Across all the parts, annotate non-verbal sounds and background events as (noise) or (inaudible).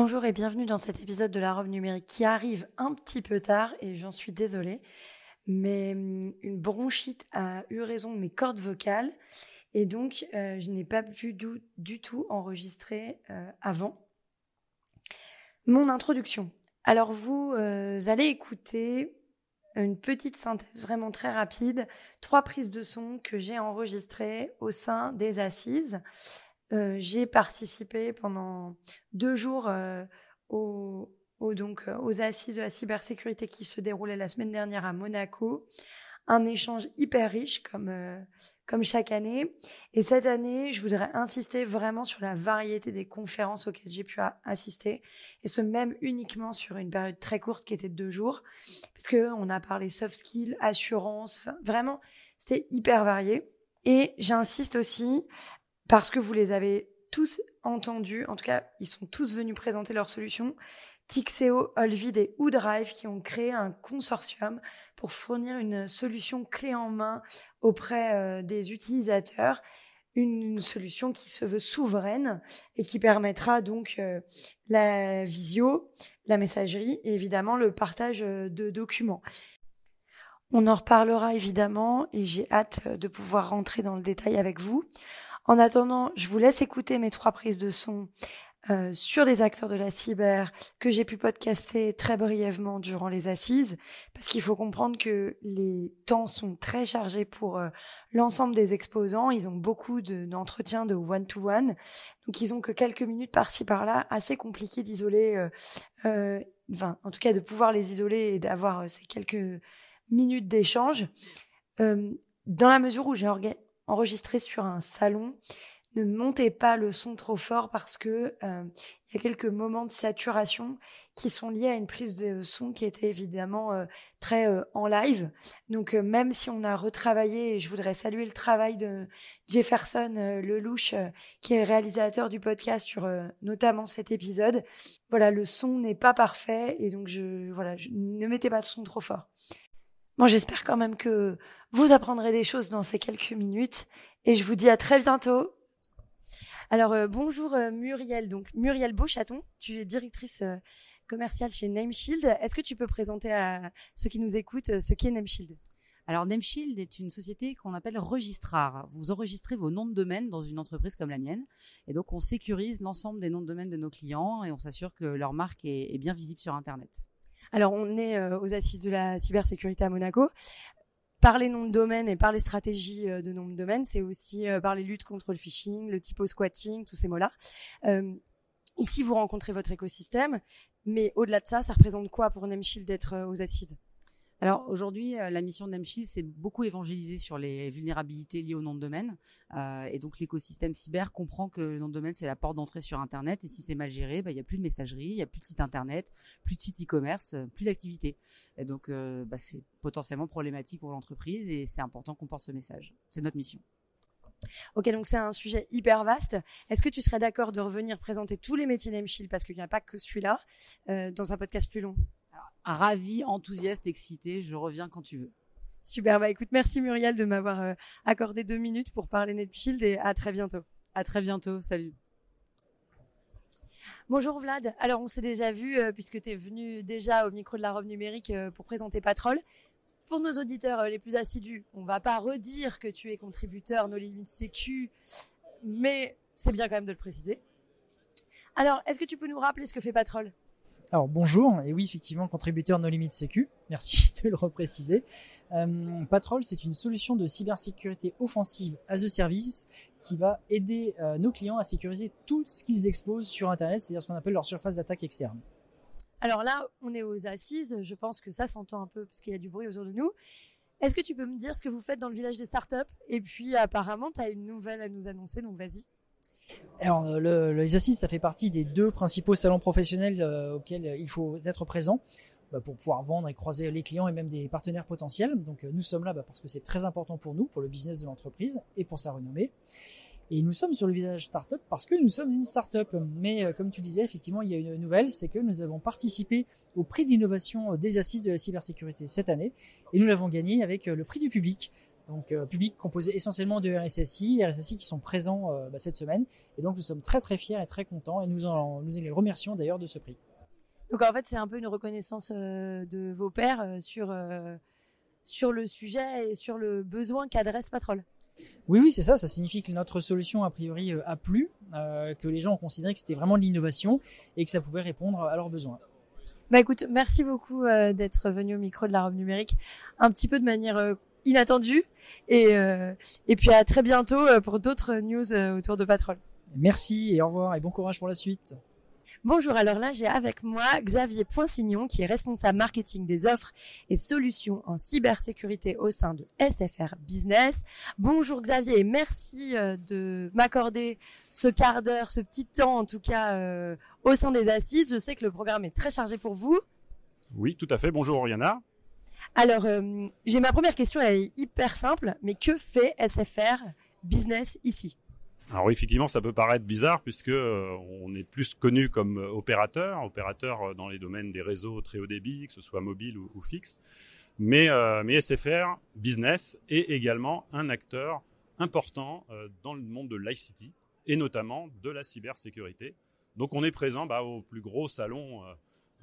Bonjour et bienvenue dans cet épisode de la robe numérique qui arrive un petit peu tard et j'en suis désolée, mais hum, une bronchite a eu raison de mes cordes vocales et donc euh, je n'ai pas pu du, tout enregistrer euh, avant. Mon introduction. Alors vous euh, allez écouter une petite synthèse vraiment très rapide, trois prises de son que j'ai enregistrées au sein des assises. Euh, j'ai participé pendant deux jours euh, aux, donc, euh, aux assises de la cybersécurité qui se déroulaient la semaine dernière à Monaco. Un échange hyper riche comme, comme chaque année. Et cette année, je voudrais insister vraiment sur la variété des conférences auxquelles j'ai pu assister. Et ce même uniquement sur une période très courte qui était de deux jours. Parce que on a parlé soft skills, assurance, vraiment, c'était hyper varié. Et j'insiste aussi parce que vous les avez tous entendus, en tout cas, ils sont tous venus présenter leurs solutions. Tixeo, Olvid et Oudrive qui ont créé un consortium pour fournir une solution clé en main auprès euh, des utilisateurs, une, solution qui se veut souveraine et qui permettra donc euh, la visio, la messagerie et évidemment le partage euh, de documents. On en reparlera évidemment et j'ai hâte de pouvoir rentrer dans le détail avec vous. En attendant, je vous laisse écouter mes trois prises de son euh, sur les acteurs de la cyber que j'ai pu podcaster très brièvement durant les assises, parce qu'il faut comprendre que les temps sont très chargés pour euh, l'ensemble des exposants. Ils ont beaucoup d'entretiens de one-to-one, donc ils ont que quelques minutes par-ci par-là, assez compliqué d'isoler, euh, enfin en tout cas de pouvoir les isoler et d'avoir ces quelques minutes d'échange. dans la mesure où j'ai enregistré sur un salon, ne montez pas le son trop fort parce que euh, il y a quelques moments de saturation qui sont liés à une prise de son qui était évidemment euh, très euh, en live. Donc même si on a retravaillé, et je voudrais saluer le travail de Jefferson Lelouch, qui est le réalisateur du podcast sur notamment cet épisode. Voilà, le son n'est pas parfait et donc je voilà, ne mettez pas le son trop fort. Bon, j'espère quand même que vous apprendrez des choses dans ces quelques minutes et je vous dis à très bientôt. Alors euh, bonjour euh, Muriel, donc Muriel Beauchaton, tu es directrice euh, commerciale chez Nameshield. Est-ce que tu peux présenter à ceux qui nous écoutent ce qu'est Nameshield alors, Nameshield est une société qu'on appelle registrar. Vous enregistrez vos noms de domaine dans une entreprise comme la mienne. Et donc, on sécurise l'ensemble des noms de domaine de nos clients et on s'assure que leur marque est bien visible sur Internet. Alors, on est euh, aux assises de la cybersécurité à Monaco. Par les noms de domaine et par les stratégies euh, de noms de domaine, c'est aussi euh, par les luttes contre le phishing, le typo squatting, tous ces mots-là. ici, vous rencontrez votre écosystème, mais au-delà de ça, ça représente quoi pour Nameshield d'être aux assises? Alors aujourd'hui, euh, la mission de Nameshield, c'est beaucoup évangéliser sur les vulnérabilités liées au nom de domaine. Euh, et donc l'écosystème cyber comprend que le nom de domaine, c'est la porte d'entrée sur Internet. Et si c'est mal géré, bah, il n'y a plus de messagerie, il n'y a plus de site Internet, plus de site e-commerce, euh, plus d'activité. Et donc bah, c'est potentiellement problématique pour l'entreprise et c'est important qu'on porte ce message. C'est notre mission. Ok, donc c'est un sujet hyper vaste. Est-ce que tu serais d'accord de revenir présenter tous les métiers Nameshield, parce qu'il n'y a pas que celui-là, dans un podcast plus long ravi, enthousiaste, excité. Je reviens quand tu veux. Super. Bah écoute, merci Muriel de m'avoir euh, accordé deux minutes pour parler NetShield et à très bientôt. À très bientôt. Salut. Bonjour Vlad. Alors on s'est déjà vu euh, puisque tu es venu déjà au micro de la robe numérique euh, pour présenter Patrol. Pour nos auditeurs les plus assidus, on va pas redire que tu es contributeur nos limites sécu, mais c'est bien quand même de le préciser. Alors, est-ce que tu peux nous rappeler ce que fait Patrol? Alors bonjour, et oui effectivement contributeur No Limit Sécu, merci (laughs) de le repréciser. Euh, Patrol c'est une solution de cybersécurité offensive as a service qui va aider euh, nos clients à sécuriser tout ce qu'ils exposent sur Internet, c'est-à-dire ce qu'on appelle leur surface d'attaque externe. Alors là, on est aux assises, je pense que ça s'entend un peu parce qu'il y a du bruit autour de nous. Est-ce que tu peux me dire ce que vous faites dans le village des startups? Et puis apparemment, tu as une nouvelle à nous annoncer, donc vas-y. Alors, le, les assises, ça fait partie des deux principaux salons professionnels auxquels il faut être présent. Bah, pour pouvoir vendre et croiser les clients et même des partenaires potentiels. Donc nous sommes là bah, parce que c'est très important pour nous, pour le business de l'entreprise et pour sa renommée. Et nous sommes sur le visage startup parce que nous sommes une startup. Mais euh, comme tu disais, effectivement, il y a une nouvelle, c'est que nous avons participé au prix d'innovation des assises de la cybersécurité cette année et nous l'avons gagné avec euh, le prix du public. Donc euh, public composé essentiellement de RSSI, RSSI qui sont présents bah, cette semaine. Et donc nous sommes très très fiers et très contents et nous en, nous les remercions d'ailleurs de ce prix. Donc en fait c'est un peu une reconnaissance de vos pairs sur sur le sujet et sur le besoin qu'adresse Patrol. Oui, oui, c'est ça. Ça signifie que notre solution, a priori, euh, a plu, euh, que les gens ont considéré que c'était vraiment de l'innovation et que ça pouvait répondre à leurs besoins. Bah écoute, merci beaucoup euh, d'être venu au micro de la robe numérique, un petit peu de manière inattendue, et, et puis à très bientôt pour d'autres news autour de Patrol. Merci et au revoir et bon courage pour la suite. Bonjour, alors là j'ai avec moi Xavier Poinsignon qui est responsable marketing des offres et solutions en cybersécurité au sein de SFR Business. Bonjour Xavier et merci euh, de m'accorder ce quart d'heure, ce petit temps en tout cas euh, au sein des assises. Je sais que le programme est très chargé pour vous. Oui, tout à fait. Bonjour Oriana. Alors euh, j'ai ma première question, elle est hyper simple, mais que fait SFR Business ici? Alors effectivement, ça peut paraître bizarre puisque euh, on est plus connu comme opérateur, opérateur euh, dans les domaines des réseaux très haut débit, que ce soit mobile ou, fixe. Mais, mais SFR Business est également un acteur important dans le monde de l'ICT et notamment de la cybersécurité. Donc on est présent bah, au plus gros salon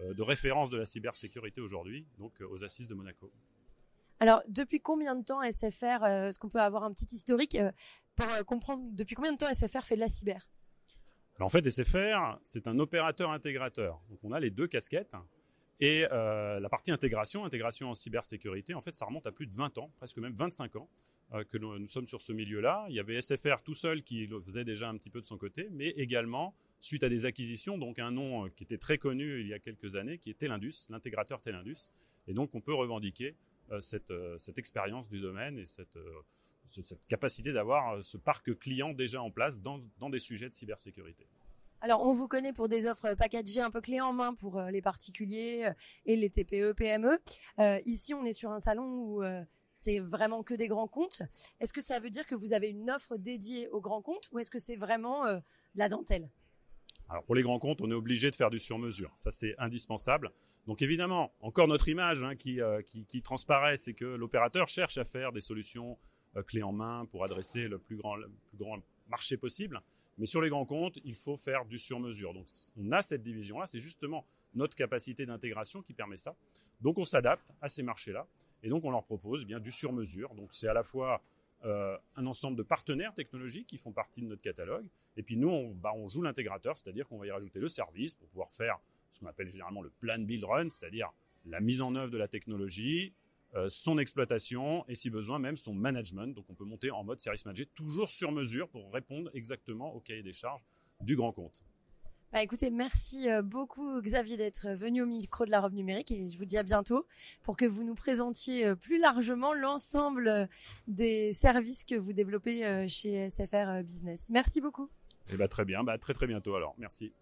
de référence de la cybersécurité aujourd'hui, donc aux Assises de Monaco. Alors, depuis combien de temps SFR, est-ce qu'on peut avoir un petit historique pour euh, comprendre depuis combien de temps SFR fait de la cyber? En fait, SFR, c'est un opérateur intégrateur. Donc on a les deux casquettes. Et euh, la partie intégration, intégration en cybersécurité, en fait, ça remonte à plus de 20 ans, presque même 25 ans euh, que nous, sommes sur ce milieu-là. Il y avait SFR tout seul qui le faisait déjà un petit peu de son côté, mais également suite à des acquisitions, donc un nom qui était très connu il y a quelques années, qui est Telindus, l'intégrateur Telindus. Et donc on peut revendiquer cette, cette expérience du domaine et cette capacité d'avoir euh, ce parc client déjà en place dans, des sujets de cybersécurité. Alors, on vous connaît pour des offres packagées un peu clés en main pour euh, les particuliers euh, et les TPE, PME. ici, on est sur un salon où c'est vraiment que des grands comptes. Est-ce que ça veut dire que vous avez une offre dédiée aux grands comptes ou est-ce que c'est vraiment la dentelle? Alors pour les grands comptes, on est obligé de faire du sur-mesure. Ça, c'est indispensable. Donc évidemment, encore notre image hein, qui, qui, transparaît, c'est que l'opérateur cherche à faire des solutions euh, clé en main pour adresser le plus grand, le plus grand marché possible. Mais sur les grands comptes, il faut faire du sur-mesure. Donc on a cette division-là, c'est justement notre capacité d'intégration qui permet ça. Donc on s'adapte à ces marchés-là et donc on leur propose eh bien du sur-mesure. Donc c'est à la fois euh, un ensemble de partenaires technologiques qui font partie de notre catalogue et puis nous on, bah, on joue l'intégrateur, c'est-à-dire qu'on va y rajouter le service pour pouvoir faire ce qu'on appelle généralement le plan build run, c'est-à-dire la mise en œuvre de la technologie, euh, son exploitation et si besoin même son management. Donc on peut monter en mode service manager toujours sur mesure pour répondre exactement au cahier des charges du grand compte. Bah écoutez, merci euh, beaucoup Xavier d'être venu au micro de la robe numérique et je vous dis à bientôt pour que vous nous présentiez euh, plus largement l'ensemble des services que vous développez chez SFR Business. Merci beaucoup. Eh bah très bien, bah très très bientôt alors. Merci.